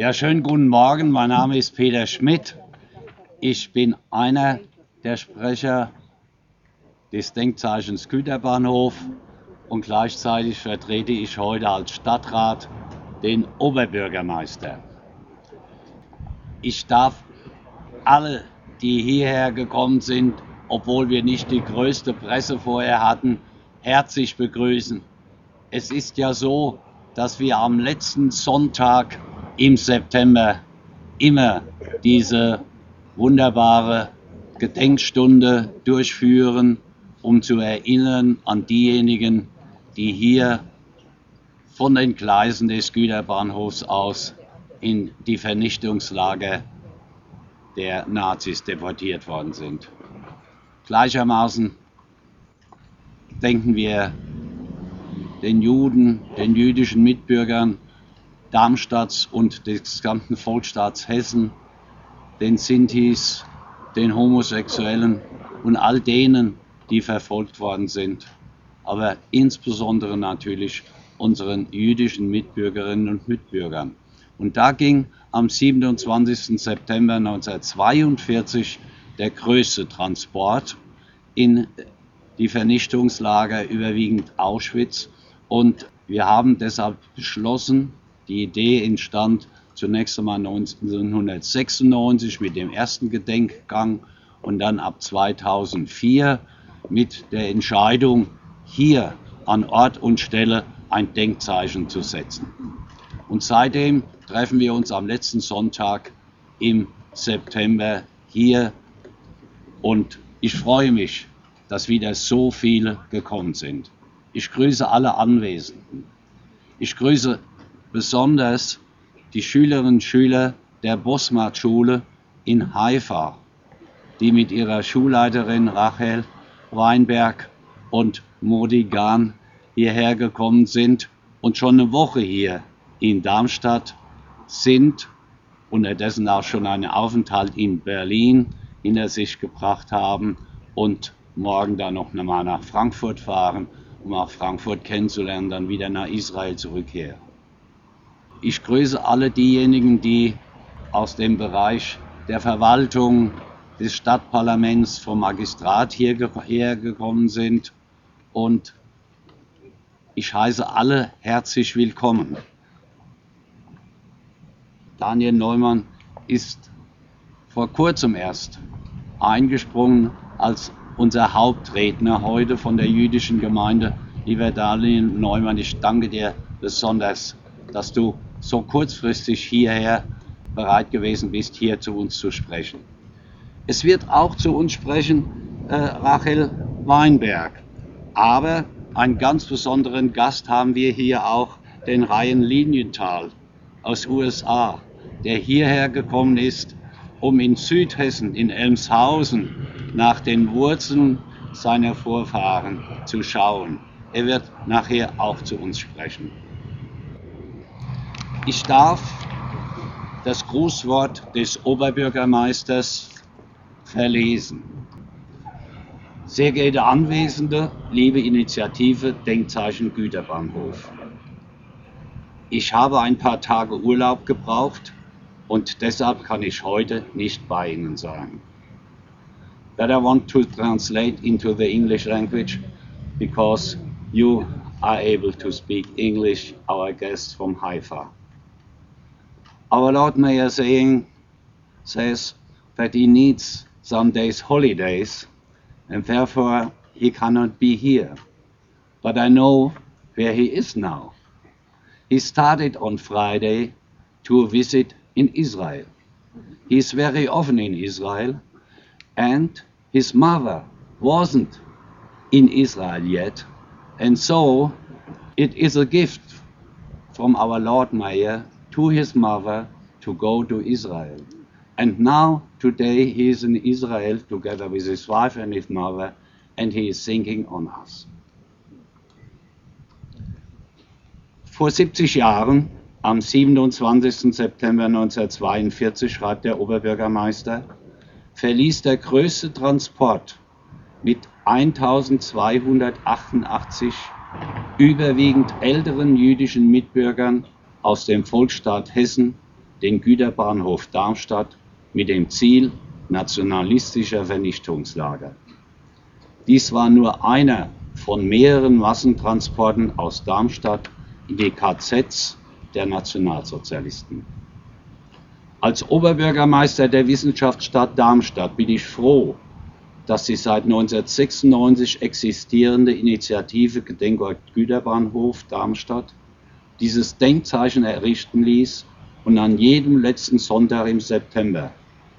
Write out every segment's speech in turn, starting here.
Ja, schönen guten Morgen. Mein Name ist Peter Schmidt. Ich bin einer der Sprecher des Denkzeichens Güterbahnhof und gleichzeitig vertrete ich heute als Stadtrat den Oberbürgermeister. Ich darf alle, die hierher gekommen sind, obwohl wir nicht die größte Presse vorher hatten, herzlich begrüßen. Es ist ja so, dass wir am letzten Sonntag im September immer diese wunderbare Gedenkstunde durchführen, um zu erinnern an diejenigen, die hier von den Gleisen des Güterbahnhofs aus in die Vernichtungslager der Nazis deportiert worden sind. Gleichermaßen denken wir den Juden, den jüdischen Mitbürgern Darmstadts und des gesamten Volksstaats Hessen, den Sintis, den Homosexuellen und all denen, die verfolgt worden sind, aber insbesondere natürlich unseren jüdischen Mitbürgerinnen und Mitbürgern. Und da ging am 27. September 1942 der größte Transport in die Vernichtungslager, überwiegend Auschwitz. Und wir haben deshalb beschlossen, die Idee entstand zunächst einmal 1996 mit dem ersten Gedenkgang und dann ab 2004 mit der Entscheidung, hier an Ort und Stelle ein Denkzeichen zu setzen. Und seitdem treffen wir uns am letzten Sonntag im September hier und ich freue mich, dass wieder so viele gekommen sind. Ich grüße alle Anwesenden. Ich grüße besonders die Schülerinnen und Schüler der Bosmat-Schule in Haifa, die mit ihrer Schulleiterin Rachel Weinberg und Modi Gahn hierher gekommen sind und schon eine Woche hier in Darmstadt sind, unterdessen auch schon einen Aufenthalt in Berlin hinter sich gebracht haben und morgen dann noch einmal nach Frankfurt fahren, um auch Frankfurt kennenzulernen, dann wieder nach Israel zurückkehren. Ich grüße alle diejenigen, die aus dem Bereich der Verwaltung, des Stadtparlaments, vom Magistrat hierher gekommen sind und ich heiße alle herzlich willkommen. Daniel Neumann ist vor kurzem erst eingesprungen als unser Hauptredner heute von der jüdischen Gemeinde. Lieber Daniel Neumann, ich danke dir besonders, dass du so kurzfristig hierher bereit gewesen bist, hier zu uns zu sprechen. Es wird auch zu uns sprechen äh, Rachel Weinberg. Aber einen ganz besonderen Gast haben wir hier auch, den Ryan Linienthal aus USA, der hierher gekommen ist, um in Südhessen, in Elmshausen, nach den Wurzeln seiner Vorfahren zu schauen. Er wird nachher auch zu uns sprechen. Ich darf das Grußwort des Oberbürgermeisters verlesen. Sehr geehrte Anwesende, liebe Initiative Denkzeichen Güterbahnhof. Ich habe ein paar Tage Urlaub gebraucht und deshalb kann ich heute nicht bei Ihnen sein. But I want to translate into the English language because you are able to speak English, our guest from Haifa. Our Lord Mayor saying says that he needs some days holidays and therefore he cannot be here. But I know where he is now. He started on Friday to visit in Israel. He is very often in Israel, and his mother wasn't in Israel yet, and so it is a gift from our Lord Mayer to his mother to go to Israel. And now, today, he is in Israel together with his wife and his mother, and he is thinking on us. Vor 70 Jahren, am 27. September 1942, schreibt der Oberbürgermeister, verließ der größte Transport mit 1288 überwiegend älteren jüdischen Mitbürgern aus dem Volksstaat Hessen den Güterbahnhof Darmstadt mit dem Ziel nationalistischer Vernichtungslager. Dies war nur einer von mehreren Massentransporten aus Darmstadt in die KZs der Nationalsozialisten. Als Oberbürgermeister der Wissenschaftsstadt Darmstadt bin ich froh, dass die seit 1996 existierende Initiative Gedenkort Güterbahnhof Darmstadt dieses Denkzeichen errichten ließ und an jedem letzten Sonntag im September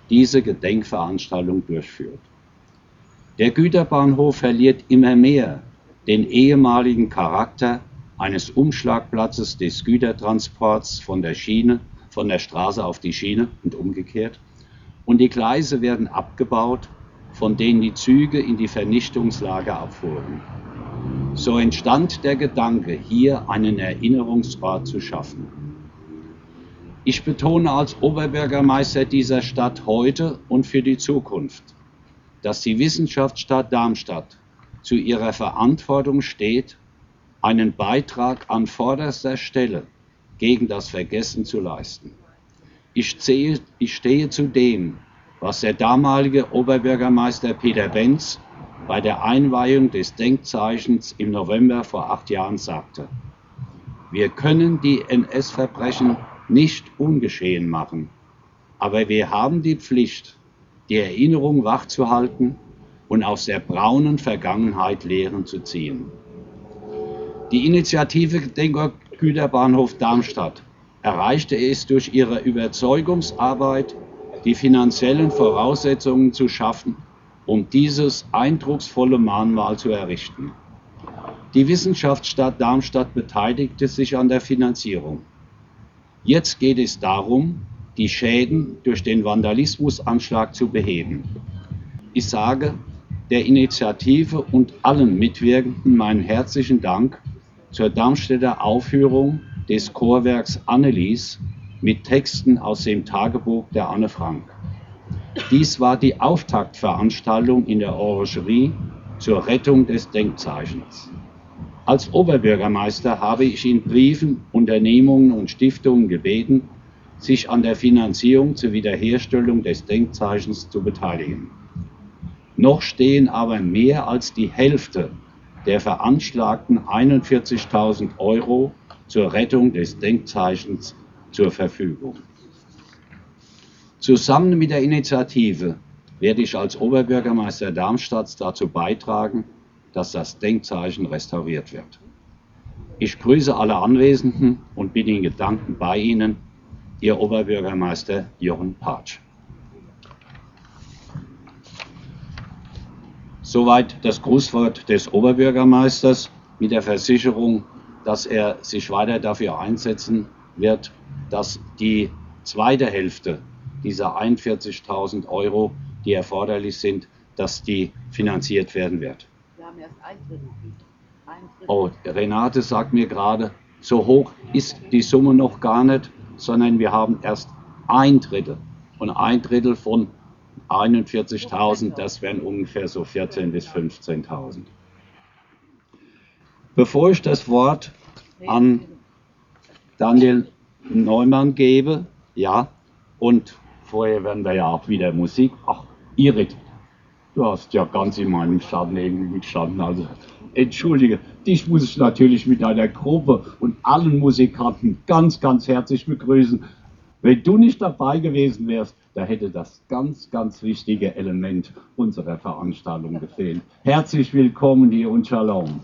diese Gedenkveranstaltung durchführt. Der Güterbahnhof verliert immer mehr den ehemaligen Charakter eines Umschlagplatzes des Gütertransports von der Schiene, von der Straße auf die Schiene und umgekehrt. Und die Gleise werden abgebaut von denen die Züge in die Vernichtungslager abfuhren. So entstand der Gedanke, hier einen Erinnerungsort zu schaffen. Ich betone als Oberbürgermeister dieser Stadt heute und für die Zukunft, dass die Wissenschaftsstadt Darmstadt zu ihrer Verantwortung steht, einen Beitrag an vorderster Stelle gegen das Vergessen zu leisten. Ich, zähle, ich stehe zu dem, was der damalige Oberbürgermeister Peter Benz bei der Einweihung des Denkzeichens im November vor acht Jahren sagte. Wir können die NS-Verbrechen nicht ungeschehen machen, aber wir haben die Pflicht, die Erinnerung wachzuhalten und aus der braunen Vergangenheit Lehren zu ziehen. Die Initiative Güterbahnhof Darmstadt erreichte es durch ihre Überzeugungsarbeit die finanziellen Voraussetzungen zu schaffen, um dieses eindrucksvolle Mahnmal zu errichten. Die Wissenschaftsstadt Darmstadt beteiligte sich an der Finanzierung. Jetzt geht es darum, die Schäden durch den Vandalismusanschlag zu beheben. Ich sage der Initiative und allen Mitwirkenden meinen herzlichen Dank zur Darmstädter Aufführung des Chorwerks Annelies mit Texten aus dem Tagebuch der Anne Frank. Dies war die Auftaktveranstaltung in der Orangerie zur Rettung des Denkzeichens. Als Oberbürgermeister habe ich in Briefen Unternehmungen und Stiftungen gebeten, sich an der Finanzierung zur Wiederherstellung des Denkzeichens zu beteiligen. Noch stehen aber mehr als die Hälfte der veranschlagten 41.000 Euro zur Rettung des Denkzeichens zur Verfügung. Zusammen mit der Initiative werde ich als Oberbürgermeister Darmstadt dazu beitragen, dass das Denkzeichen restauriert wird. Ich grüße alle Anwesenden und bin in Gedanken bei Ihnen, Ihr Oberbürgermeister Jochen Patsch. Soweit das Grußwort des Oberbürgermeisters mit der Versicherung, dass er sich weiter dafür einsetzen wird, dass die zweite Hälfte dieser 41.000 Euro, die erforderlich sind, dass die finanziert werden wird. Wir haben erst ein Drittel. Ein Drittel. Oh, Renate sagt mir gerade, so hoch ist die Summe noch gar nicht, sondern wir haben erst ein Drittel. Und ein Drittel von 41.000, das wären ungefähr so 14.000 bis 15.000. Bevor ich das Wort an Daniel Neumann gebe, ja, und vorher werden wir ja auch wieder Musik. Ach, Irit, du hast ja ganz in meinem Schatten gestanden, also entschuldige, dich muss ich natürlich mit deiner Gruppe und allen Musikanten ganz, ganz herzlich begrüßen. Wenn du nicht dabei gewesen wärst, da hätte das ganz, ganz wichtige Element unserer Veranstaltung gefehlt. Herzlich willkommen hier und Shalom.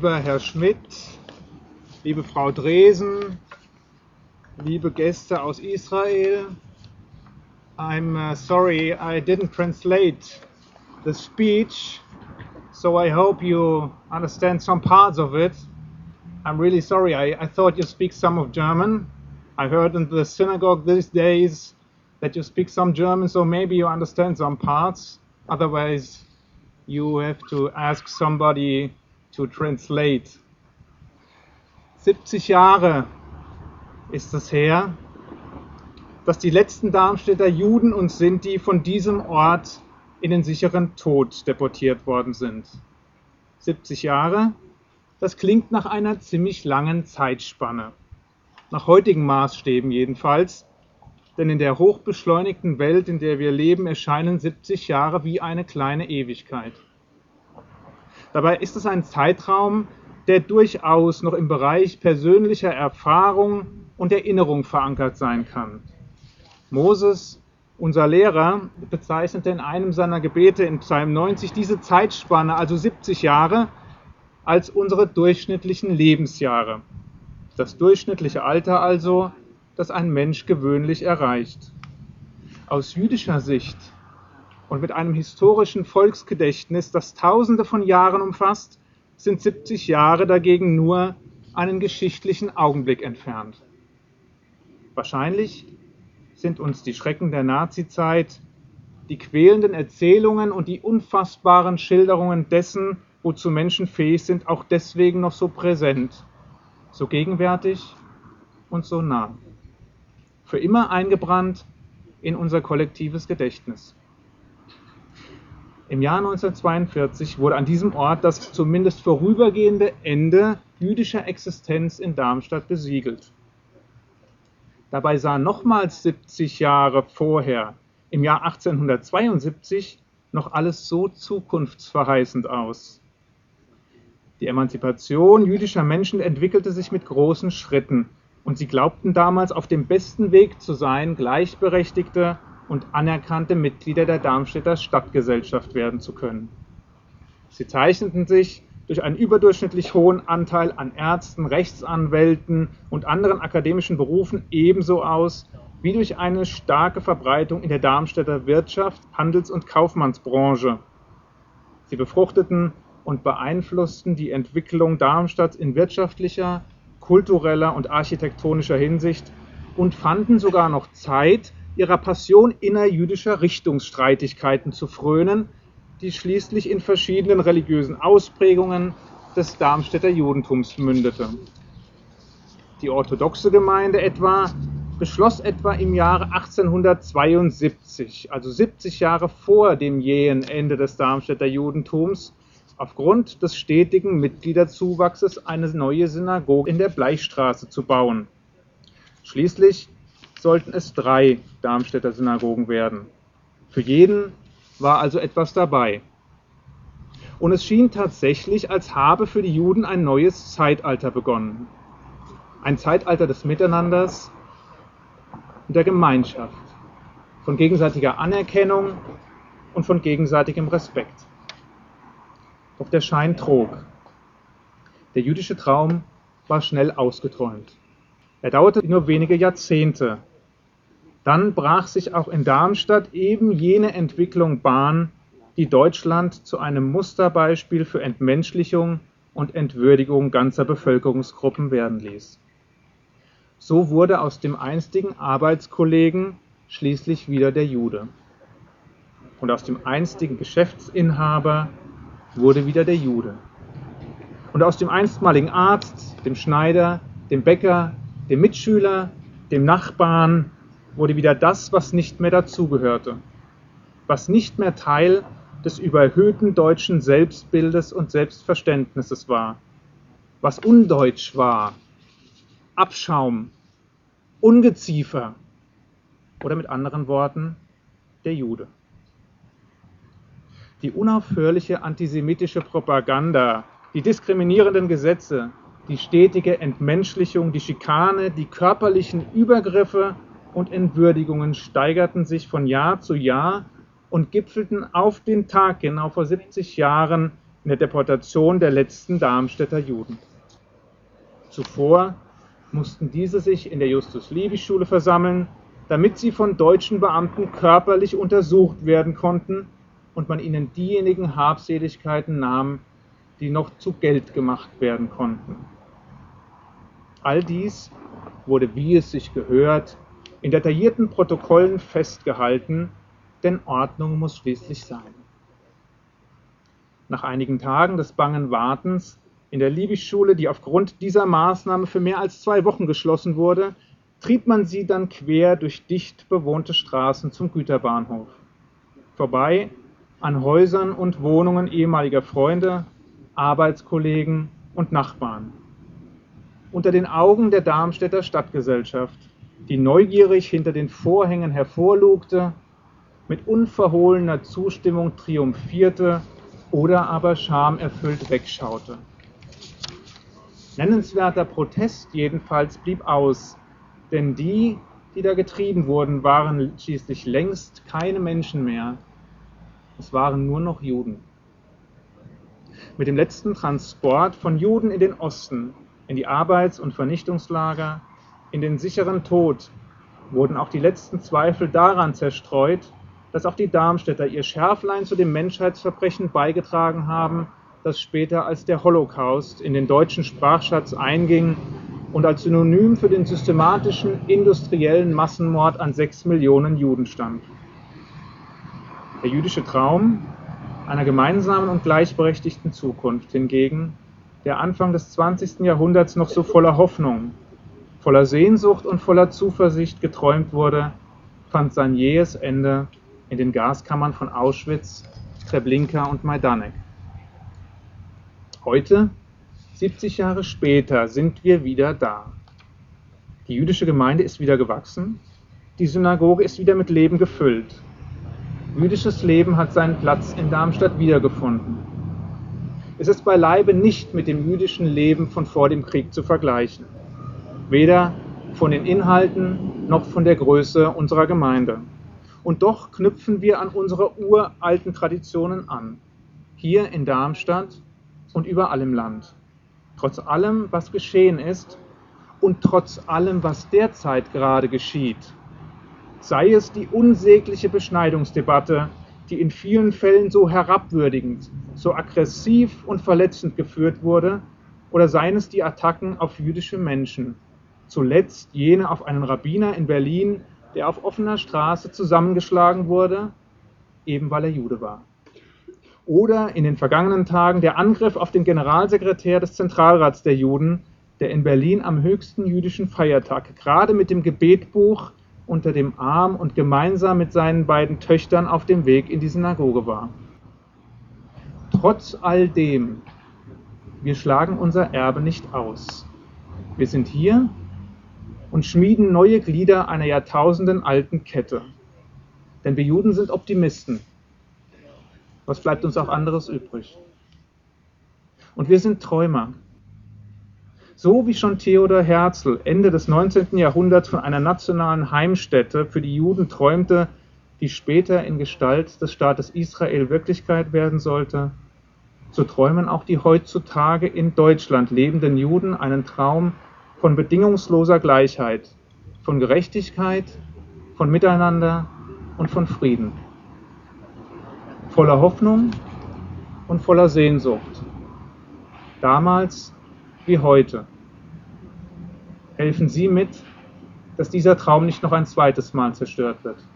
Lieber Herr Schmidt, liebe Frau Dresen, liebe Gäste aus Israel. I'm uh, sorry I didn't translate the speech, so I hope you understand some parts of it. I'm really sorry, I, I thought you speak some of German. I heard in the synagogue these days that you speak some German, so maybe you understand some parts. Otherwise, you have to ask somebody to translate. 70 Jahre ist es her, dass die letzten Darmstädter Juden und Sinti von diesem Ort in den sicheren Tod deportiert worden sind. 70 Jahre, das klingt nach einer ziemlich langen Zeitspanne. Nach heutigen Maßstäben jedenfalls, denn in der hochbeschleunigten Welt, in der wir leben, erscheinen 70 Jahre wie eine kleine Ewigkeit. Dabei ist es ein Zeitraum, der durchaus noch im Bereich persönlicher Erfahrung und Erinnerung verankert sein kann. Moses, unser Lehrer, bezeichnete in einem seiner Gebete in Psalm 90 diese Zeitspanne, also 70 Jahre, als unsere durchschnittlichen Lebensjahre. Das durchschnittliche Alter also, das ein Mensch gewöhnlich erreicht. Aus jüdischer Sicht und mit einem historischen Volksgedächtnis, das Tausende von Jahren umfasst, sind 70 Jahre dagegen nur einen geschichtlichen Augenblick entfernt. Wahrscheinlich sind uns die Schrecken der Nazizeit, die quälenden Erzählungen und die unfassbaren Schilderungen dessen, wozu Menschen fähig sind, auch deswegen noch so präsent, so gegenwärtig und so nah. Für immer eingebrannt in unser kollektives Gedächtnis. Im Jahr 1942 wurde an diesem Ort das zumindest vorübergehende Ende jüdischer Existenz in Darmstadt besiegelt. Dabei sah nochmals 70 Jahre vorher, im Jahr 1872, noch alles so zukunftsverheißend aus. Die Emanzipation jüdischer Menschen entwickelte sich mit großen Schritten und sie glaubten damals auf dem besten Weg zu sein, gleichberechtigte und anerkannte Mitglieder der Darmstädter Stadtgesellschaft werden zu können. Sie zeichneten sich durch einen überdurchschnittlich hohen Anteil an Ärzten, Rechtsanwälten und anderen akademischen Berufen ebenso aus wie durch eine starke Verbreitung in der Darmstädter Wirtschaft, Handels- und Kaufmannsbranche. Sie befruchteten und beeinflussten die Entwicklung Darmstadts in wirtschaftlicher, kultureller und architektonischer Hinsicht und fanden sogar noch Zeit, ihrer Passion innerjüdischer Richtungsstreitigkeiten zu frönen, die schließlich in verschiedenen religiösen Ausprägungen des Darmstädter Judentums mündete. Die orthodoxe Gemeinde etwa beschloss etwa im Jahre 1872, also 70 Jahre vor dem jähen Ende des Darmstädter Judentums, aufgrund des stetigen Mitgliederzuwachses eine neue Synagoge in der Bleichstraße zu bauen. Schließlich sollten es drei Darmstädter Synagogen werden. Für jeden war also etwas dabei. Und es schien tatsächlich, als habe für die Juden ein neues Zeitalter begonnen. Ein Zeitalter des Miteinanders und der Gemeinschaft, von gegenseitiger Anerkennung und von gegenseitigem Respekt. Doch der Schein trug. Der jüdische Traum war schnell ausgeträumt. Er dauerte nur wenige Jahrzehnte, dann brach sich auch in Darmstadt eben jene Entwicklung Bahn, die Deutschland zu einem Musterbeispiel für Entmenschlichung und Entwürdigung ganzer Bevölkerungsgruppen werden ließ. So wurde aus dem einstigen Arbeitskollegen schließlich wieder der Jude. Und aus dem einstigen Geschäftsinhaber wurde wieder der Jude. Und aus dem einstmaligen Arzt, dem Schneider, dem Bäcker, dem Mitschüler, dem Nachbarn, wurde wieder das, was nicht mehr dazugehörte, was nicht mehr Teil des überhöhten deutschen Selbstbildes und Selbstverständnisses war, was undeutsch war, Abschaum, Ungeziefer oder mit anderen Worten der Jude. Die unaufhörliche antisemitische Propaganda, die diskriminierenden Gesetze, die stetige Entmenschlichung, die Schikane, die körperlichen Übergriffe und Entwürdigungen steigerten sich von Jahr zu Jahr und gipfelten auf den Tag genau vor 70 Jahren in der Deportation der letzten Darmstädter Juden. Zuvor mussten diese sich in der Justus-Liebig-Schule versammeln, damit sie von deutschen Beamten körperlich untersucht werden konnten und man ihnen diejenigen Habseligkeiten nahm, die noch zu Geld gemacht werden konnten. All dies wurde, wie es sich gehört, in detaillierten Protokollen festgehalten, denn Ordnung muss schließlich sein. Nach einigen Tagen des bangen Wartens in der Liebig-Schule, die aufgrund dieser Maßnahme für mehr als zwei Wochen geschlossen wurde, trieb man sie dann quer durch dicht bewohnte Straßen zum Güterbahnhof. Vorbei an Häusern und Wohnungen ehemaliger Freunde, Arbeitskollegen und Nachbarn. Unter den Augen der Darmstädter Stadtgesellschaft, die neugierig hinter den Vorhängen hervorlugte, mit unverhohlener Zustimmung triumphierte oder aber schamerfüllt wegschaute. Nennenswerter Protest jedenfalls blieb aus, denn die, die da getrieben wurden, waren schließlich längst keine Menschen mehr. Es waren nur noch Juden. Mit dem letzten Transport von Juden in den Osten, in die Arbeits- und Vernichtungslager, in den sicheren Tod, wurden auch die letzten Zweifel daran zerstreut, dass auch die Darmstädter ihr Schärflein zu dem Menschheitsverbrechen beigetragen haben, das später als der Holocaust in den deutschen Sprachschatz einging und als Synonym für den systematischen industriellen Massenmord an sechs Millionen Juden stand. Der jüdische Traum einer gemeinsamen und gleichberechtigten Zukunft hingegen, der Anfang des 20. Jahrhunderts noch so voller Hoffnung, voller Sehnsucht und voller Zuversicht geträumt wurde, fand sein jähes Ende in den Gaskammern von Auschwitz, Treblinka und Majdanek. Heute, 70 Jahre später, sind wir wieder da. Die jüdische Gemeinde ist wieder gewachsen, die Synagoge ist wieder mit Leben gefüllt. Jüdisches Leben hat seinen Platz in Darmstadt wiedergefunden. Es ist beileibe nicht mit dem jüdischen Leben von vor dem Krieg zu vergleichen. Weder von den Inhalten noch von der Größe unserer Gemeinde. Und doch knüpfen wir an unsere uralten Traditionen an. Hier in Darmstadt und überall im Land. Trotz allem, was geschehen ist und trotz allem, was derzeit gerade geschieht. Sei es die unsägliche Beschneidungsdebatte, die in vielen Fällen so herabwürdigend, so aggressiv und verletzend geführt wurde, oder seien es die Attacken auf jüdische Menschen, zuletzt jene auf einen Rabbiner in Berlin, der auf offener Straße zusammengeschlagen wurde, eben weil er Jude war oder in den vergangenen Tagen der Angriff auf den Generalsekretär des Zentralrats der Juden, der in Berlin am höchsten jüdischen Feiertag gerade mit dem Gebetbuch unter dem Arm und gemeinsam mit seinen beiden Töchtern auf dem Weg in die Synagoge war. Trotz all dem, wir schlagen unser Erbe nicht aus. Wir sind hier und schmieden neue Glieder einer jahrtausendenalten Kette. Denn wir Juden sind Optimisten was bleibt uns auch anderes übrig? Und wir sind Träumer. So wie schon Theodor Herzl Ende des 19. Jahrhunderts von einer nationalen Heimstätte für die Juden träumte, die später in Gestalt des Staates Israel Wirklichkeit werden sollte, so träumen auch die heutzutage in Deutschland lebenden Juden einen Traum von bedingungsloser Gleichheit, von Gerechtigkeit, von Miteinander und von Frieden voller Hoffnung und voller Sehnsucht. Damals wie heute. Helfen Sie mit, dass dieser Traum nicht noch ein zweites Mal zerstört wird.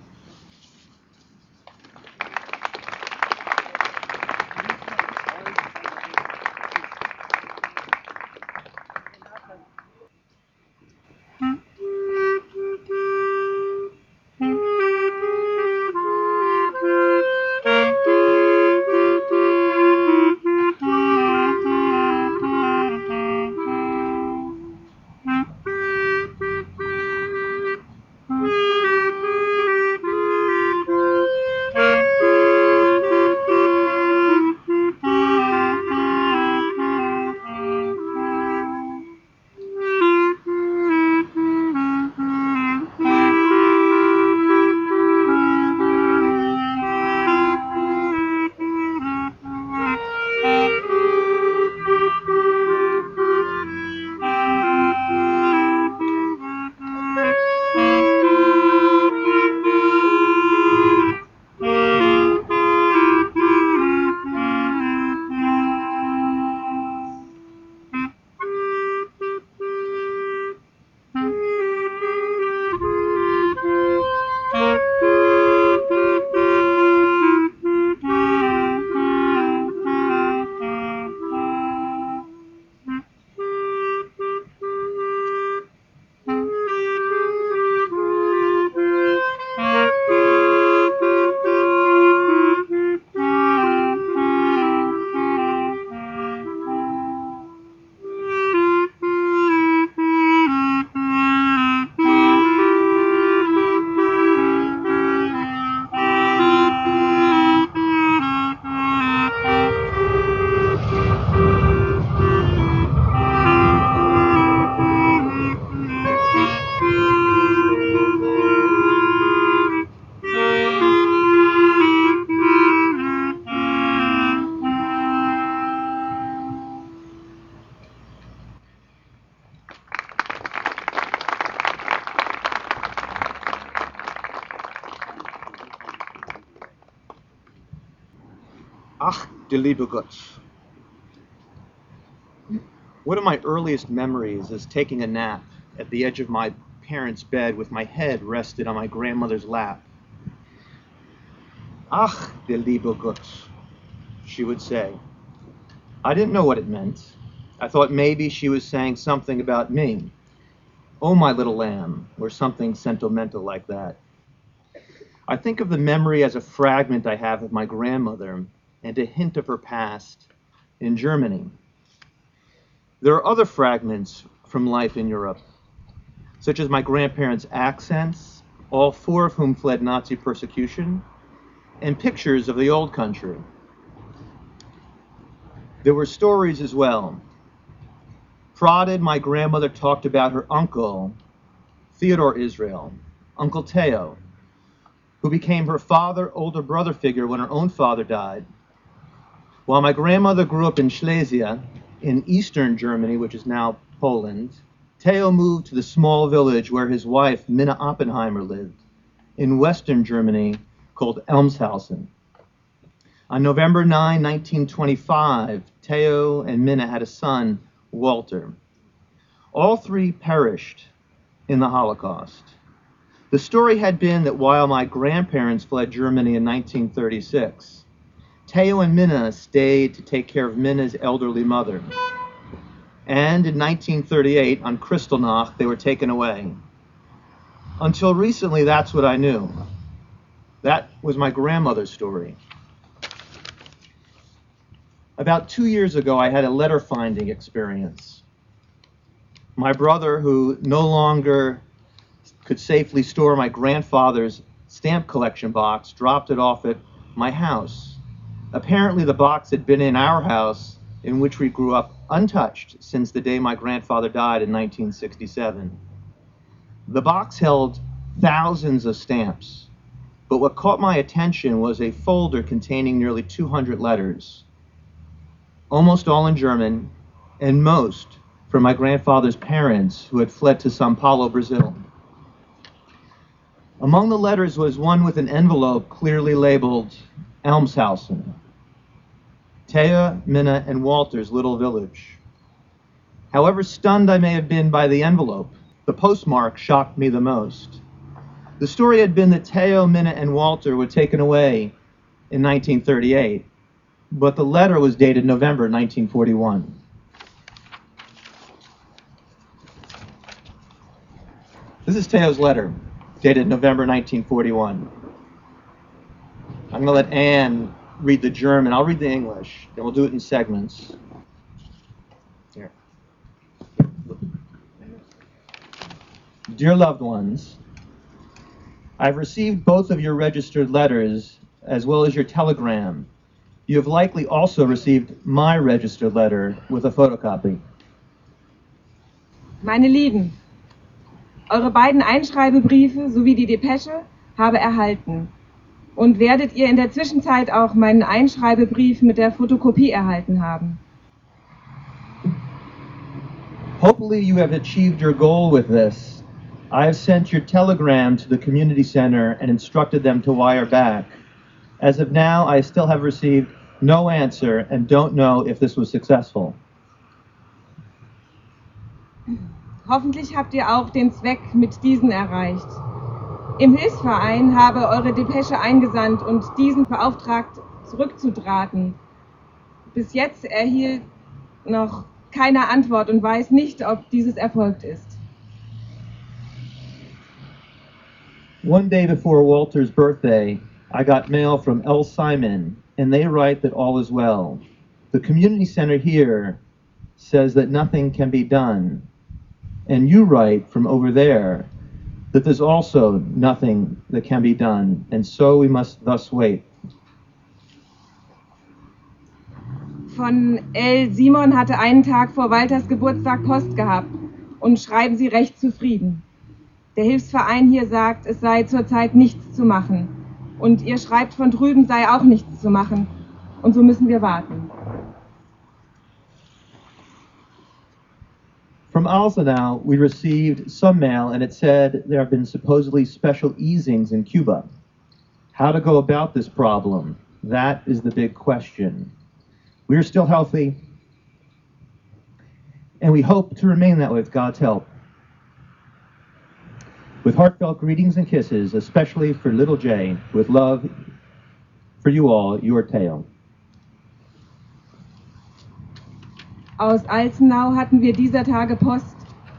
Gott. One of my earliest memories is taking a nap at the edge of my parents' bed with my head rested on my grandmother's lap. Ach, der liebe Gott, she would say. I didn't know what it meant. I thought maybe she was saying something about me. Oh, my little lamb, or something sentimental like that. I think of the memory as a fragment I have of my grandmother and a hint of her past in Germany. There are other fragments from life in Europe, such as my grandparents' accents, all four of whom fled Nazi persecution, and pictures of the old country. There were stories as well. Prodded, my grandmother talked about her uncle, Theodore Israel, Uncle Teo, who became her father, older brother figure when her own father died. While my grandmother grew up in Silesia, in eastern Germany, which is now Poland, Theo moved to the small village where his wife, Minna Oppenheimer, lived, in western Germany, called Elmshausen. On November 9, 1925, Theo and Minna had a son, Walter. All three perished in the Holocaust. The story had been that while my grandparents fled Germany in 1936, Teo and Minna stayed to take care of Minna's elderly mother. And in 1938, on Kristallnacht, they were taken away. Until recently, that's what I knew. That was my grandmother's story. About two years ago, I had a letter finding experience. My brother, who no longer could safely store my grandfather's stamp collection box, dropped it off at my house. Apparently, the box had been in our house in which we grew up untouched since the day my grandfather died in 1967. The box held thousands of stamps, but what caught my attention was a folder containing nearly 200 letters, almost all in German, and most from my grandfather's parents who had fled to Sao Paulo, Brazil. Among the letters was one with an envelope clearly labeled Elmshausen, Thea, Minna, and Walter's little village. However stunned I may have been by the envelope, the postmark shocked me the most. The story had been that Teo, Minna, and Walter were taken away in 1938, but the letter was dated November 1941. This is Teo's letter, dated November 1941. I'm going to let Anne read the German. I'll read the English. Then we'll do it in segments. Here. Dear loved ones, I've received both of your registered letters as well as your telegram. You have likely also received my registered letter with a photocopy. Meine Lieben, eure beiden Einschreibebriefe sowie die Depesche habe erhalten. Und werdet ihr in der Zwischenzeit auch meinen Einschreibebrief mit der Fotokopie erhalten haben. Hopefully you have achieved your goal with this. I have sent your telegram to the community center and instructed them to wire back. As of now, I still have received no answer and don't know if this was successful. Hoffentlich habt ihr auch den Zweck mit diesen erreicht. Im Hilfsverein habe eure Depesche eingesandt und diesen beauftragt, zurückzudrahten. Bis jetzt erhielt noch keine Antwort und weiß nicht, ob dieses erfolgt ist. One day before Walter's birthday, I got mail from L. Simon, and they write that all is well. The community center here says that nothing can be done. And you write from over there that there's also nothing that can be done, and so we must thus wait. Von L. Simon hatte einen Tag vor Walters Geburtstag Post gehabt und schreiben Sie recht zufrieden. Der Hilfsverein hier sagt, es sei zurzeit nichts zu machen. Und ihr schreibt, von drüben sei auch nichts zu machen. Und so müssen wir warten. From Alzenau, we received some mail and it said there have been supposedly special easings in Cuba. How to go about this problem? That is the big question. We are still healthy, and we hope to remain that way with God's help. With heartfelt greetings and kisses, especially for little Jay, with love for you all, your Teo. Aus Alzenau hatten wir dieser Tage Post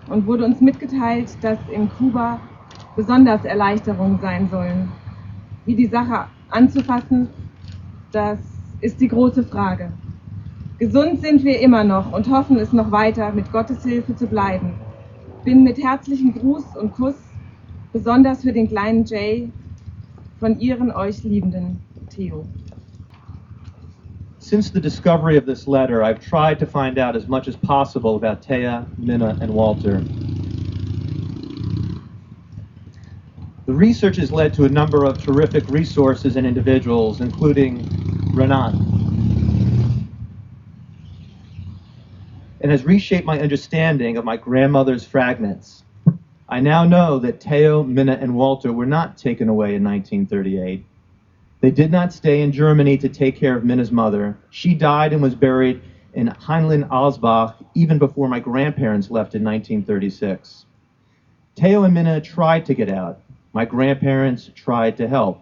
und wurde uns mitgeteilt, dass in Kuba besonders Erleichterungen sein sollen. Wie die Sache anzufassen, das ist die große Frage. Gesund sind wir immer noch und hoffen es noch weiter mit Gottes Hilfe zu bleiben. Bin mit herzlichem Gruß und Kuss, besonders für den kleinen Jay, von Ihren euch liebenden Theo. Since the discovery of this letter, I've tried to find out as much as possible about Taya, Minna, and Walter. The research has led to a number of terrific resources and individuals, including Renat, and has reshaped my understanding of my grandmother's fragments. I now know that Teo, Minna, and Walter were not taken away in 1938. They did not stay in Germany to take care of Minna's mother. She died and was buried in Heinlein-Alsbach even before my grandparents left in 1936. Teo and Minna tried to get out. My grandparents tried to help.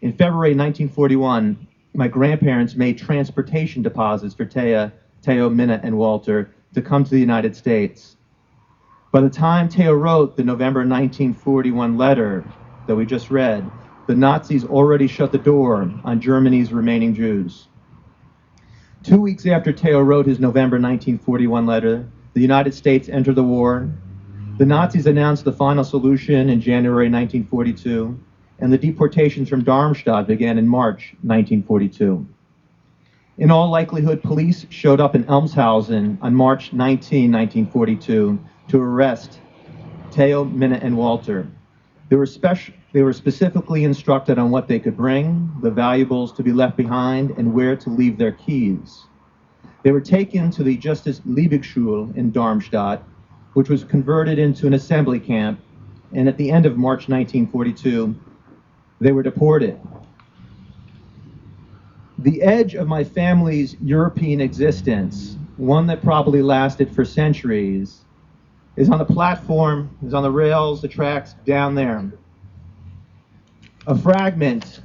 In February 1941, my grandparents made transportation deposits for Teo, Teo, Minna, and Walter to come to the United States. By the time Teo wrote the November 1941 letter that we just read, the Nazis already shut the door on Germany's remaining Jews. Two weeks after Teo wrote his November 1941 letter, the United States entered the war. The Nazis announced the final solution in January 1942, and the deportations from Darmstadt began in March 1942. In all likelihood, police showed up in Elmshausen on March 19, 1942, to arrest Teo, Minna, and Walter. They were, they were specifically instructed on what they could bring, the valuables to be left behind, and where to leave their keys. They were taken to the Justice Liebigschule in Darmstadt, which was converted into an assembly camp, and at the end of March 1942, they were deported. The edge of my family's European existence, one that probably lasted for centuries, is on the platform, is on the rails, the tracks down there. A fragment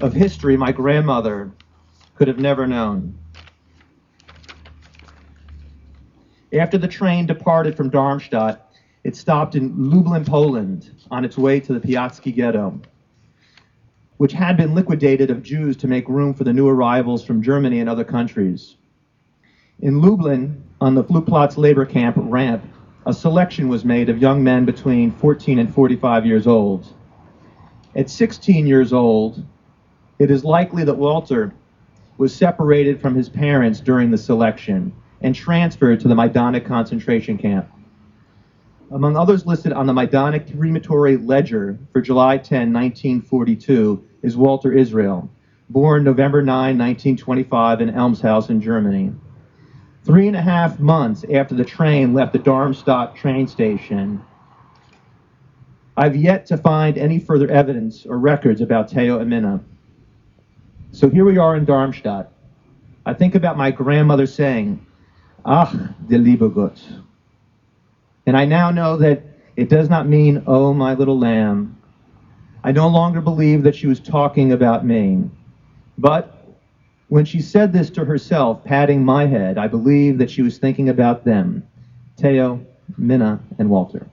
of history my grandmother could have never known. After the train departed from Darmstadt, it stopped in Lublin, Poland, on its way to the Piatsky ghetto, which had been liquidated of Jews to make room for the new arrivals from Germany and other countries. In Lublin, on the Flugplatz labor camp ramp, a selection was made of young men between 14 and 45 years old. At 16 years old, it is likely that Walter was separated from his parents during the selection and transferred to the Majdanek concentration camp. Among others listed on the Majdanek crematory ledger for July 10, 1942, is Walter Israel, born November 9, 1925, in Elmshausen, Germany. Three and a half months after the train left the Darmstadt train station, I've yet to find any further evidence or records about Teo Amina. So here we are in Darmstadt. I think about my grandmother saying, Ach, der liebe Gott. And I now know that it does not mean, oh, my little lamb. I no longer believe that she was talking about me. But when she said this to herself, patting my head, I believe that she was thinking about them Teo, Minna, and Walter.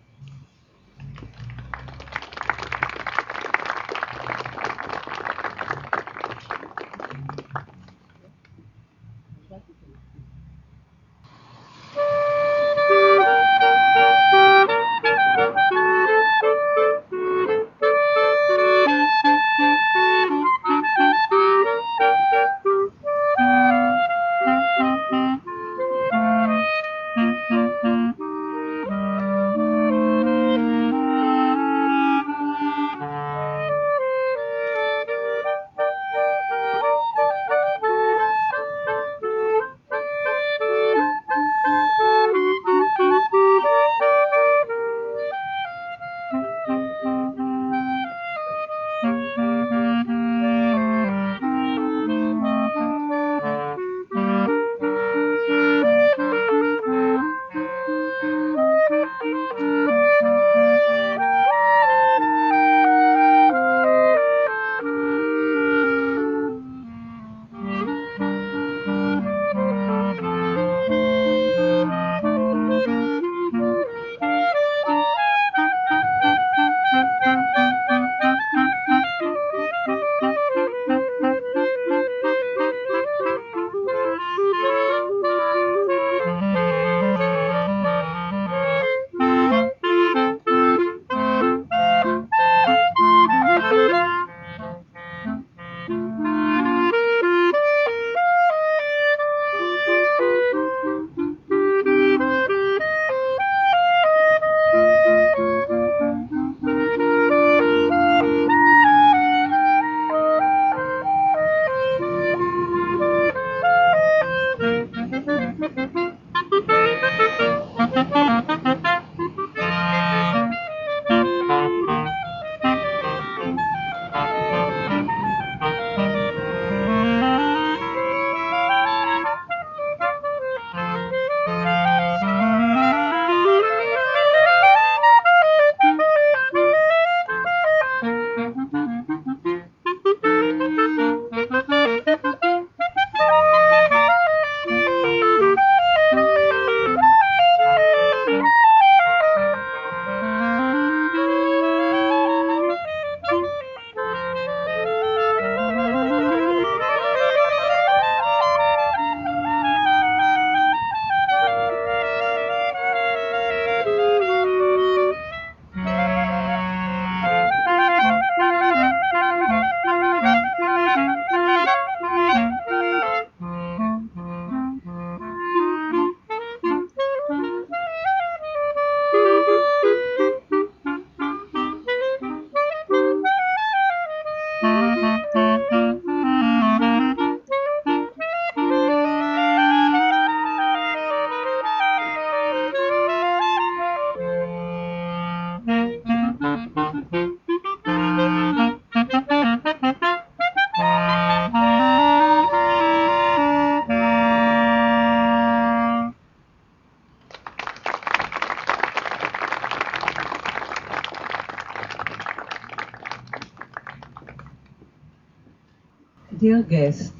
Guest,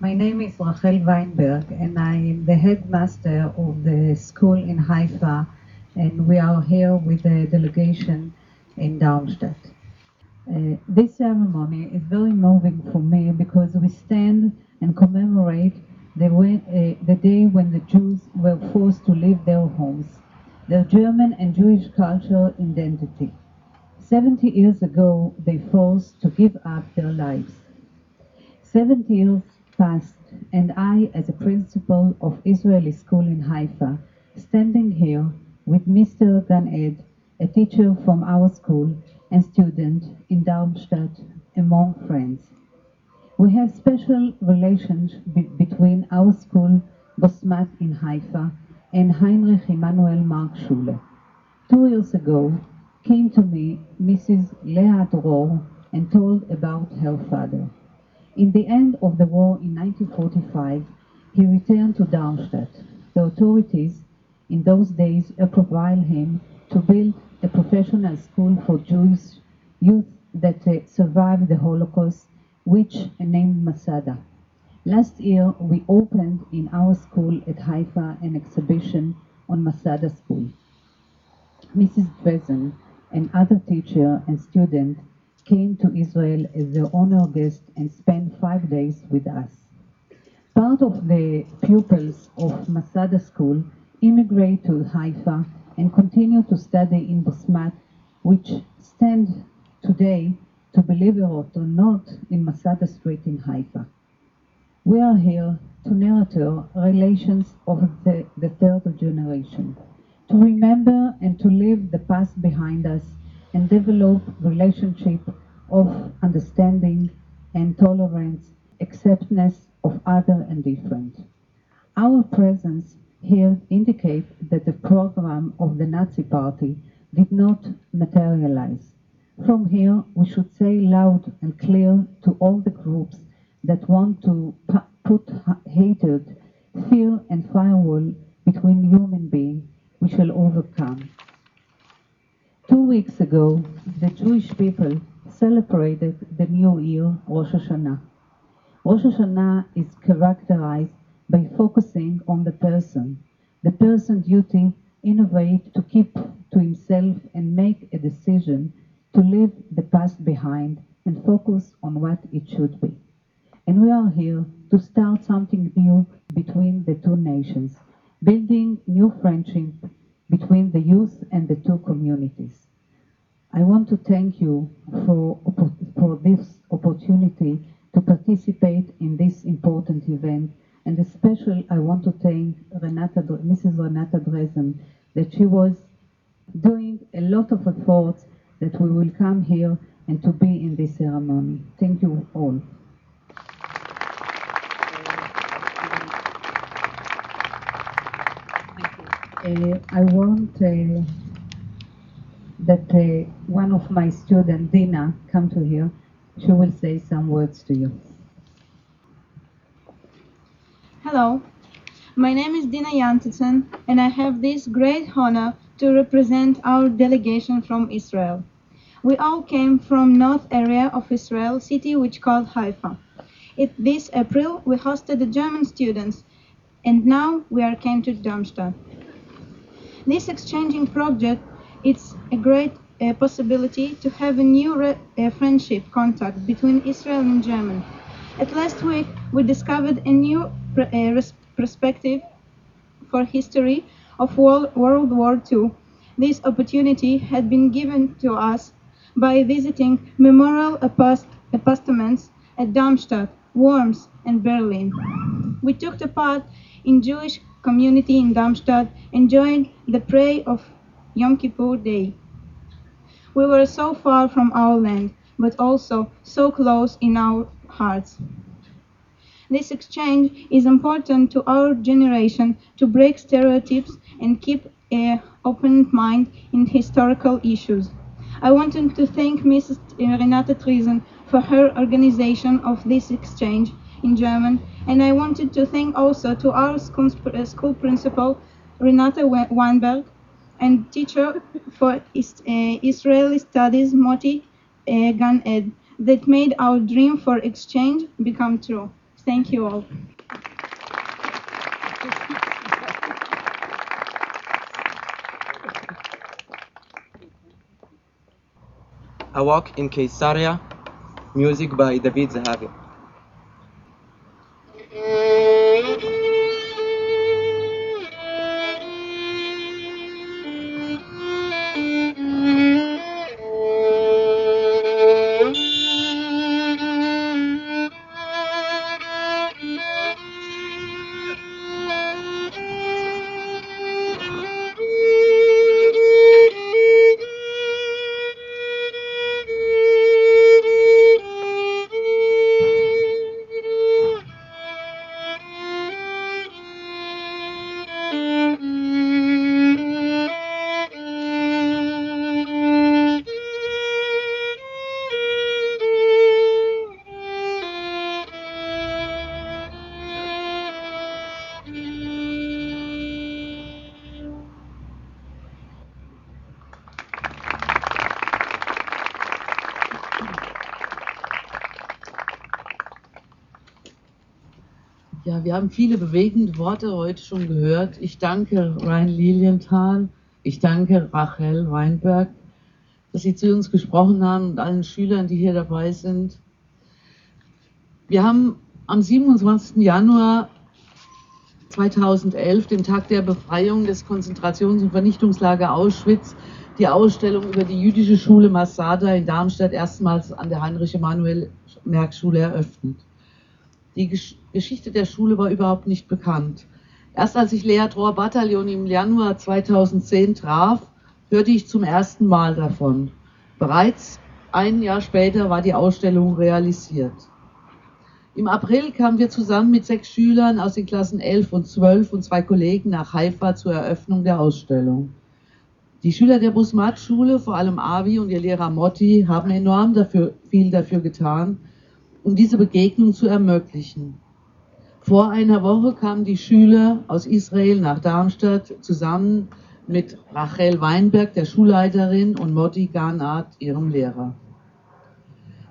my name is Rachel Weinberg and I am the headmaster of the school in Haifa and we are here with a delegation in Darmstadt. Uh, this ceremony is very moving for me because we stand and commemorate the, way, uh, the day when the Jews were forced to leave their homes, their German and Jewish cultural identity. 70 years ago, they forced to give up their lives. 70 years passed, and I, as a principal of Israeli school in Haifa, standing here with Mr. Gan Ed, a teacher from our school and student in Darmstadt, among friends. We have special relations be- between our school, Bosmat in Haifa, and Heinrich Emanuel Mark Schule. Two years ago, came to me Mrs. Leah Dror and told about her father. In the end of the war in 1945, he returned to Darmstadt. The authorities in those days approval him to build a professional school for Jewish youth that uh, survived the Holocaust, which named Masada. Last year, we opened in our school at Haifa an exhibition on Masada School. Mrs. Dresden and other teacher and student came to Israel as the honor guest and spent five days with us. Part of the pupils of Masada School immigrate to Haifa and continue to study in Bosmat, which stand today, to believe it or not, in Masada Street in Haifa. We are here to nurture relations of the, the third generation, to remember and to leave the past behind us and develop relationship of understanding and tolerance, acceptance of other and different. Our presence here indicates that the program of the Nazi Party did not materialize. From here, we should say loud and clear to all the groups that want to put hatred, fear, and firewall between human beings, we shall overcome. Two weeks ago, the Jewish people celebrated the new year, Rosh Hashanah. Rosh Hashanah is characterized by focusing on the person, the person's duty, innovate to keep to himself and make a decision to leave the past behind and focus on what it should be. And we are here to start something new between the two nations, building new friendship between the youth and the two communities. I want to thank you for, for this opportunity to participate in this important event. And especially, I want to thank Renata, Mrs. Renata Dresen, that she was doing a lot of efforts that we will come here and to be in this ceremony. Thank you all. Uh, I want uh, that uh, one of my students, Dina, come to here. She will say some words to you. Hello, my name is Dina Yantitsen, and I have this great honor to represent our delegation from Israel. We all came from north area of Israel, city which called Haifa. It, this April, we hosted the German students, and now we are came to Darmstadt. This exchanging project, it's a great uh, possibility to have a new re- uh, friendship contact between Israel and Germany. At last week, we discovered a new uh, res- perspective for history of World, World War II. This opportunity had been given to us by visiting memorial appost- at Darmstadt, Worms, and Berlin. We took the part in Jewish community in Darmstadt and joined the prayer of Yom Kippur Day. We were so far from our land, but also so close in our hearts. This exchange is important to our generation to break stereotypes and keep an open mind in historical issues. I wanted to thank Mrs. Renate Triesen for her organization of this exchange in German, and I wanted to thank also to our school, school principal, Renata Weinberg, and teacher for is, uh, Israeli Studies, Moti uh, Ed, that made our dream for exchange become true. Thank you all. A Walk in Caesarea, music by David Zahavi. Wir haben viele bewegende Worte heute schon gehört. Ich danke Ryan Lilienthal, ich danke Rachel Weinberg, dass Sie zu uns gesprochen haben und allen Schülern, die hier dabei sind. Wir haben am 27. Januar 2011, dem Tag der Befreiung des Konzentrations- und Vernichtungslager Auschwitz, die Ausstellung über die jüdische Schule Masada in Darmstadt erstmals an der Heinrich-Emanuel-Merck-Schule eröffnet. Die Gesch Geschichte der Schule war überhaupt nicht bekannt. Erst als ich Lea Trohr Bataillon im Januar 2010 traf, hörte ich zum ersten Mal davon. Bereits ein Jahr später war die Ausstellung realisiert. Im April kamen wir zusammen mit sechs Schülern aus den Klassen 11 und 12 und zwei Kollegen nach Haifa zur Eröffnung der Ausstellung. Die Schüler der Busmat-Schule, vor allem Avi und ihr Lehrer Motti, haben enorm dafür, viel dafür getan, um diese Begegnung zu ermöglichen. Vor einer Woche kamen die Schüler aus Israel nach Darmstadt zusammen mit Rachel Weinberg, der Schulleiterin, und Motti Garnat, ihrem Lehrer.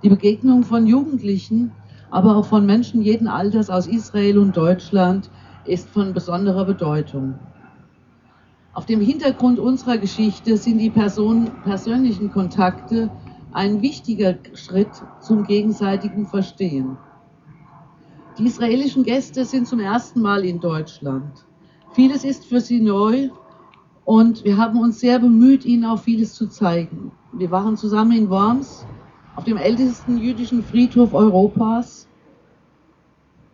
Die Begegnung von Jugendlichen, aber auch von Menschen jeden Alters aus Israel und Deutschland ist von besonderer Bedeutung. Auf dem Hintergrund unserer Geschichte sind die Person, persönlichen Kontakte ein wichtiger Schritt zum gegenseitigen Verstehen. Die israelischen Gäste sind zum ersten Mal in Deutschland. Vieles ist für sie neu und wir haben uns sehr bemüht, ihnen auch vieles zu zeigen. Wir waren zusammen in Worms auf dem ältesten jüdischen Friedhof Europas.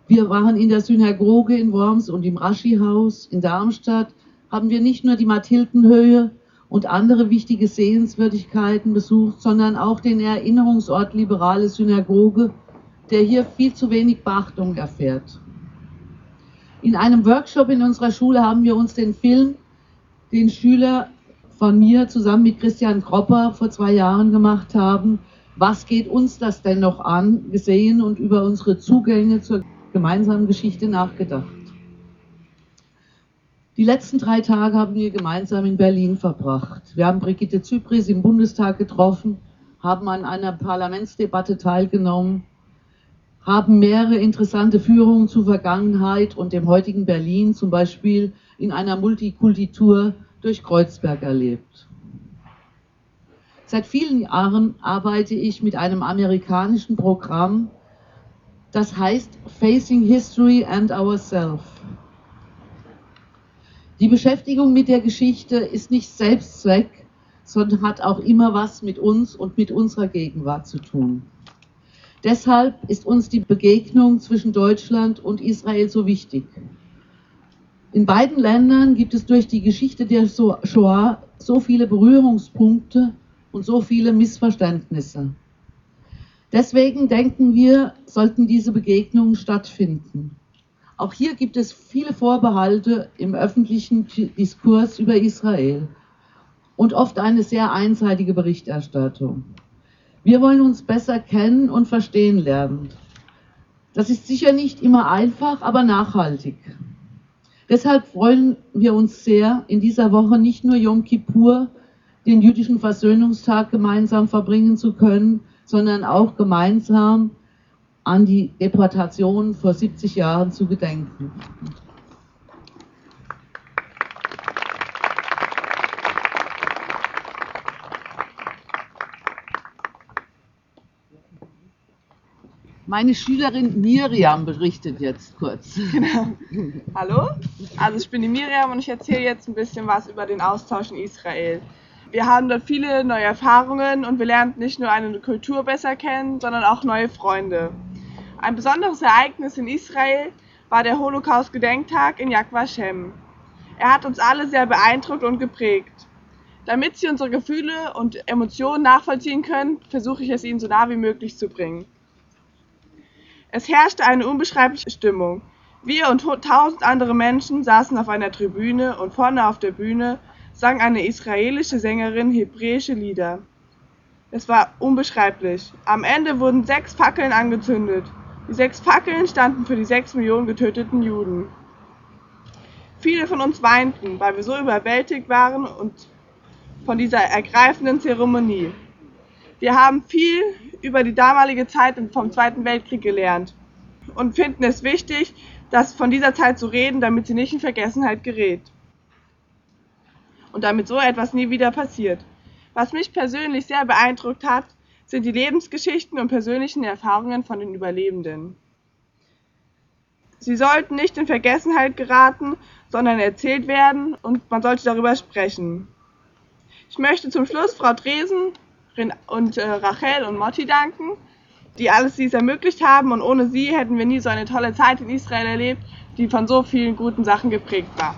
Wir waren in der Synagoge in Worms und im Raschi-Haus in Darmstadt. Haben wir nicht nur die Mathildenhöhe und andere wichtige Sehenswürdigkeiten besucht, sondern auch den Erinnerungsort Liberale Synagoge der hier viel zu wenig Beachtung erfährt. In einem Workshop in unserer Schule haben wir uns den Film, den Schüler von mir zusammen mit Christian Kropper vor zwei Jahren gemacht haben, was geht uns das denn noch an, gesehen und über unsere Zugänge zur gemeinsamen Geschichte nachgedacht. Die letzten drei Tage haben wir gemeinsam in Berlin verbracht. Wir haben Brigitte Zypris im Bundestag getroffen, haben an einer Parlamentsdebatte teilgenommen haben mehrere interessante Führungen zur Vergangenheit und dem heutigen Berlin, zum Beispiel in einer Multikultur durch Kreuzberg erlebt. Seit vielen Jahren arbeite ich mit einem amerikanischen Programm, das heißt Facing History and Ourselves. Die Beschäftigung mit der Geschichte ist nicht Selbstzweck, sondern hat auch immer was mit uns und mit unserer Gegenwart zu tun. Deshalb ist uns die Begegnung zwischen Deutschland und Israel so wichtig. In beiden Ländern gibt es durch die Geschichte der Shoah so viele Berührungspunkte und so viele Missverständnisse. Deswegen denken wir, sollten diese Begegnungen stattfinden. Auch hier gibt es viele Vorbehalte im öffentlichen Diskurs über Israel und oft eine sehr einseitige Berichterstattung. Wir wollen uns besser kennen und verstehen lernen. Das ist sicher nicht immer einfach, aber nachhaltig. Deshalb freuen wir uns sehr, in dieser Woche nicht nur Yom Kippur, den jüdischen Versöhnungstag, gemeinsam verbringen zu können, sondern auch gemeinsam an die Deportation vor 70 Jahren zu gedenken. Meine Schülerin Miriam berichtet jetzt kurz. Genau. Hallo, also ich bin die Miriam und ich erzähle jetzt ein bisschen was über den Austausch in Israel. Wir haben dort viele neue Erfahrungen und wir lernen nicht nur eine Kultur besser kennen, sondern auch neue Freunde. Ein besonderes Ereignis in Israel war der Holocaust-Gedenktag in Yad Vashem. Er hat uns alle sehr beeindruckt und geprägt. Damit Sie unsere Gefühle und Emotionen nachvollziehen können, versuche ich es Ihnen so nah wie möglich zu bringen. Es herrschte eine unbeschreibliche Stimmung. Wir und tausend andere Menschen saßen auf einer Tribüne und vorne auf der Bühne sang eine israelische Sängerin hebräische Lieder. Es war unbeschreiblich. Am Ende wurden sechs Fackeln angezündet. Die sechs Fackeln standen für die sechs Millionen getöteten Juden. Viele von uns weinten, weil wir so überwältigt waren und von dieser ergreifenden Zeremonie. Wir haben viel über die damalige Zeit vom Zweiten Weltkrieg gelernt und finden es wichtig, dass von dieser Zeit zu reden, damit sie nicht in Vergessenheit gerät. Und damit so etwas nie wieder passiert. Was mich persönlich sehr beeindruckt hat, sind die Lebensgeschichten und persönlichen Erfahrungen von den Überlebenden. Sie sollten nicht in Vergessenheit geraten, sondern erzählt werden und man sollte darüber sprechen. Ich möchte zum Schluss Frau Dresen und äh, Rachel und Motti danken, die alles dies ermöglicht haben. Und ohne sie hätten wir nie so eine tolle Zeit in Israel erlebt, die von so vielen guten Sachen geprägt war.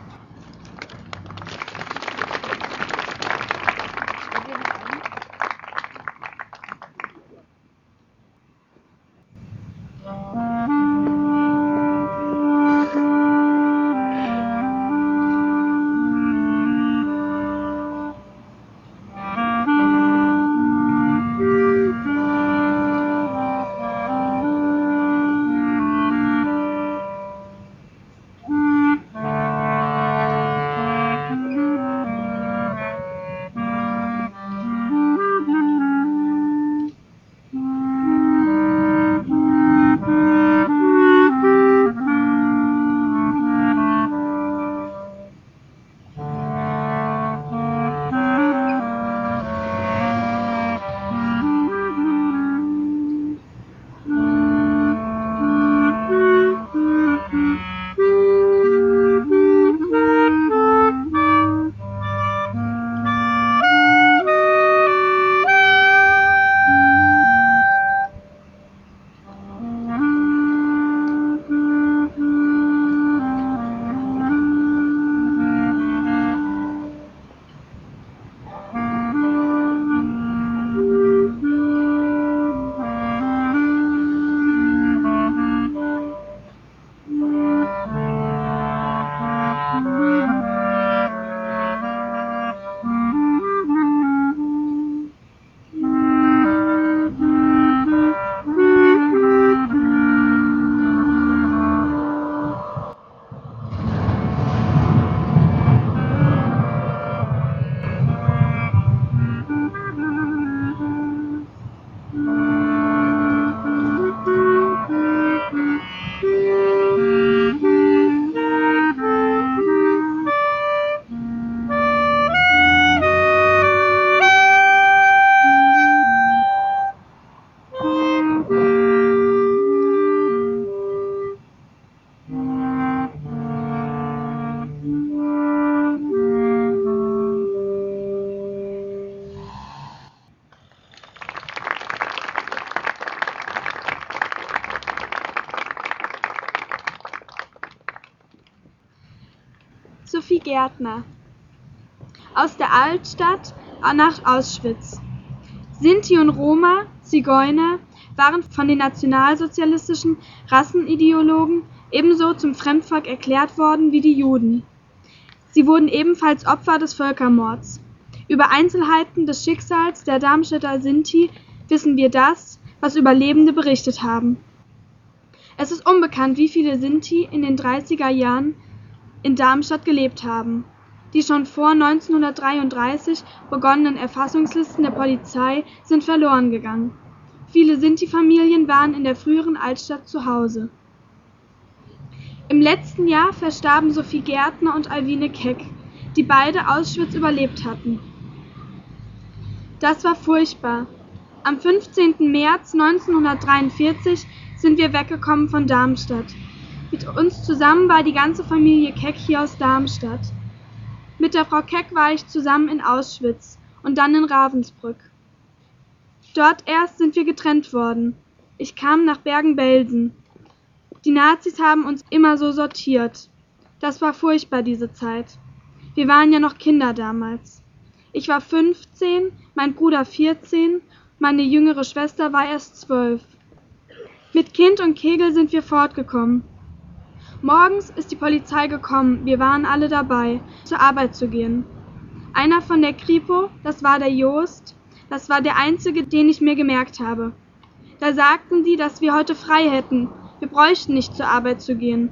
Sophie Gärtner. Aus der Altstadt nach Auschwitz. Sinti und Roma, Zigeuner, waren von den nationalsozialistischen Rassenideologen ebenso zum Fremdvolk erklärt worden wie die Juden. Sie wurden ebenfalls Opfer des Völkermords. Über Einzelheiten des Schicksals der Darmstädter Sinti wissen wir das, was Überlebende berichtet haben. Es ist unbekannt, wie viele Sinti in den 30er Jahren in Darmstadt gelebt haben. Die schon vor 1933 begonnenen Erfassungslisten der Polizei sind verloren gegangen. Viele Sinti-Familien waren in der früheren Altstadt zu Hause. Im letzten Jahr verstarben Sophie Gärtner und Alwine Keck, die beide Auschwitz überlebt hatten. Das war furchtbar. Am 15. März 1943 sind wir weggekommen von Darmstadt. Mit uns zusammen war die ganze Familie Keck hier aus Darmstadt. Mit der Frau Keck war ich zusammen in Auschwitz und dann in Ravensbrück. Dort erst sind wir getrennt worden. Ich kam nach Bergen-Belsen. Die Nazis haben uns immer so sortiert. Das war furchtbar, diese Zeit. Wir waren ja noch Kinder damals. Ich war 15, mein Bruder 14, meine jüngere Schwester war erst 12. Mit Kind und Kegel sind wir fortgekommen. Morgens ist die Polizei gekommen, wir waren alle dabei, zur Arbeit zu gehen. Einer von der Kripo, das war der Joost, das war der einzige, den ich mir gemerkt habe. Da sagten sie, dass wir heute frei hätten, wir bräuchten nicht zur Arbeit zu gehen.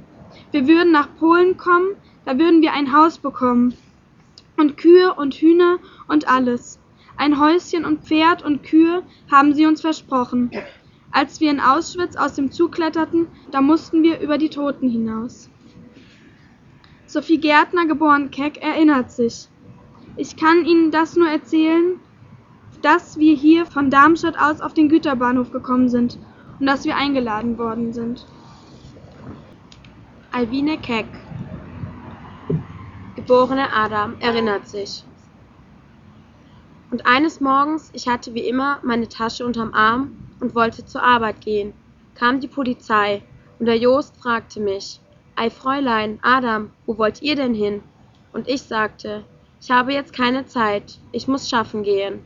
Wir würden nach Polen kommen, da würden wir ein Haus bekommen. Und Kühe und Hühner und alles. Ein Häuschen und Pferd und Kühe haben sie uns versprochen. Als wir in Auschwitz aus dem Zug kletterten, da mussten wir über die Toten hinaus. Sophie Gärtner, geboren Keck, erinnert sich. Ich kann Ihnen das nur erzählen, dass wir hier von Darmstadt aus auf den Güterbahnhof gekommen sind und dass wir eingeladen worden sind. Alwine Keck, geborene Adam, erinnert sich. Und eines Morgens, ich hatte wie immer meine Tasche unterm Arm und wollte zur Arbeit gehen, kam die Polizei und der Joost fragte mich, Ei Fräulein, Adam, wo wollt ihr denn hin? Und ich sagte, ich habe jetzt keine Zeit, ich muss schaffen gehen.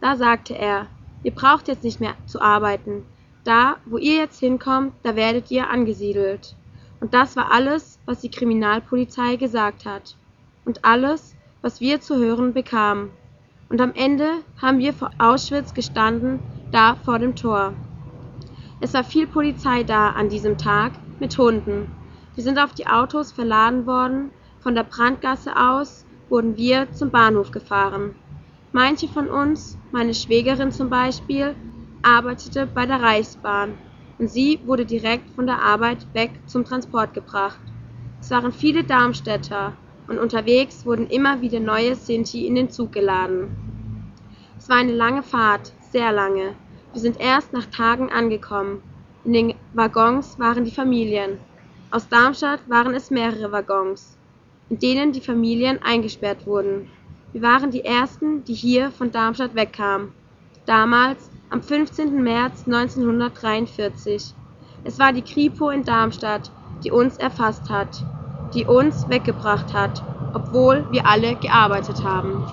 Da sagte er, ihr braucht jetzt nicht mehr zu arbeiten. Da, wo ihr jetzt hinkommt, da werdet ihr angesiedelt. Und das war alles, was die Kriminalpolizei gesagt hat. Und alles, was wir zu hören bekamen. Und am Ende haben wir vor Auschwitz gestanden da vor dem Tor. Es war viel Polizei da an diesem Tag mit Hunden. Wir sind auf die Autos verladen worden. Von der Brandgasse aus wurden wir zum Bahnhof gefahren. Manche von uns, meine Schwägerin zum Beispiel, arbeitete bei der Reichsbahn und sie wurde direkt von der Arbeit weg zum Transport gebracht. Es waren viele Darmstädter und unterwegs wurden immer wieder neue Sinti in den Zug geladen. Es war eine lange Fahrt, sehr lange. Wir sind erst nach Tagen angekommen. In den Waggons waren die Familien. Aus Darmstadt waren es mehrere Waggons, in denen die Familien eingesperrt wurden. Wir waren die Ersten, die hier von Darmstadt wegkamen. Damals, am 15. März 1943. Es war die Kripo in Darmstadt, die uns erfasst hat, die uns weggebracht hat, obwohl wir alle gearbeitet haben.